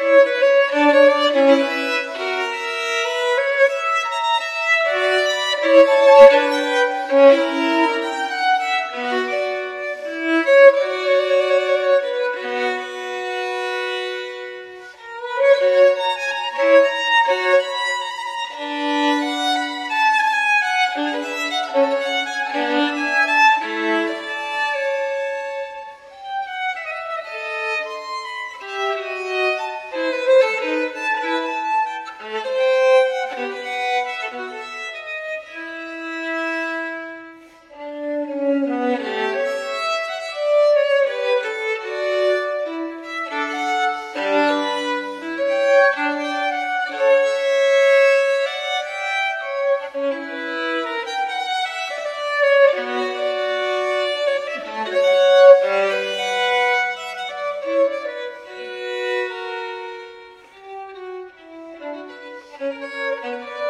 thank you Música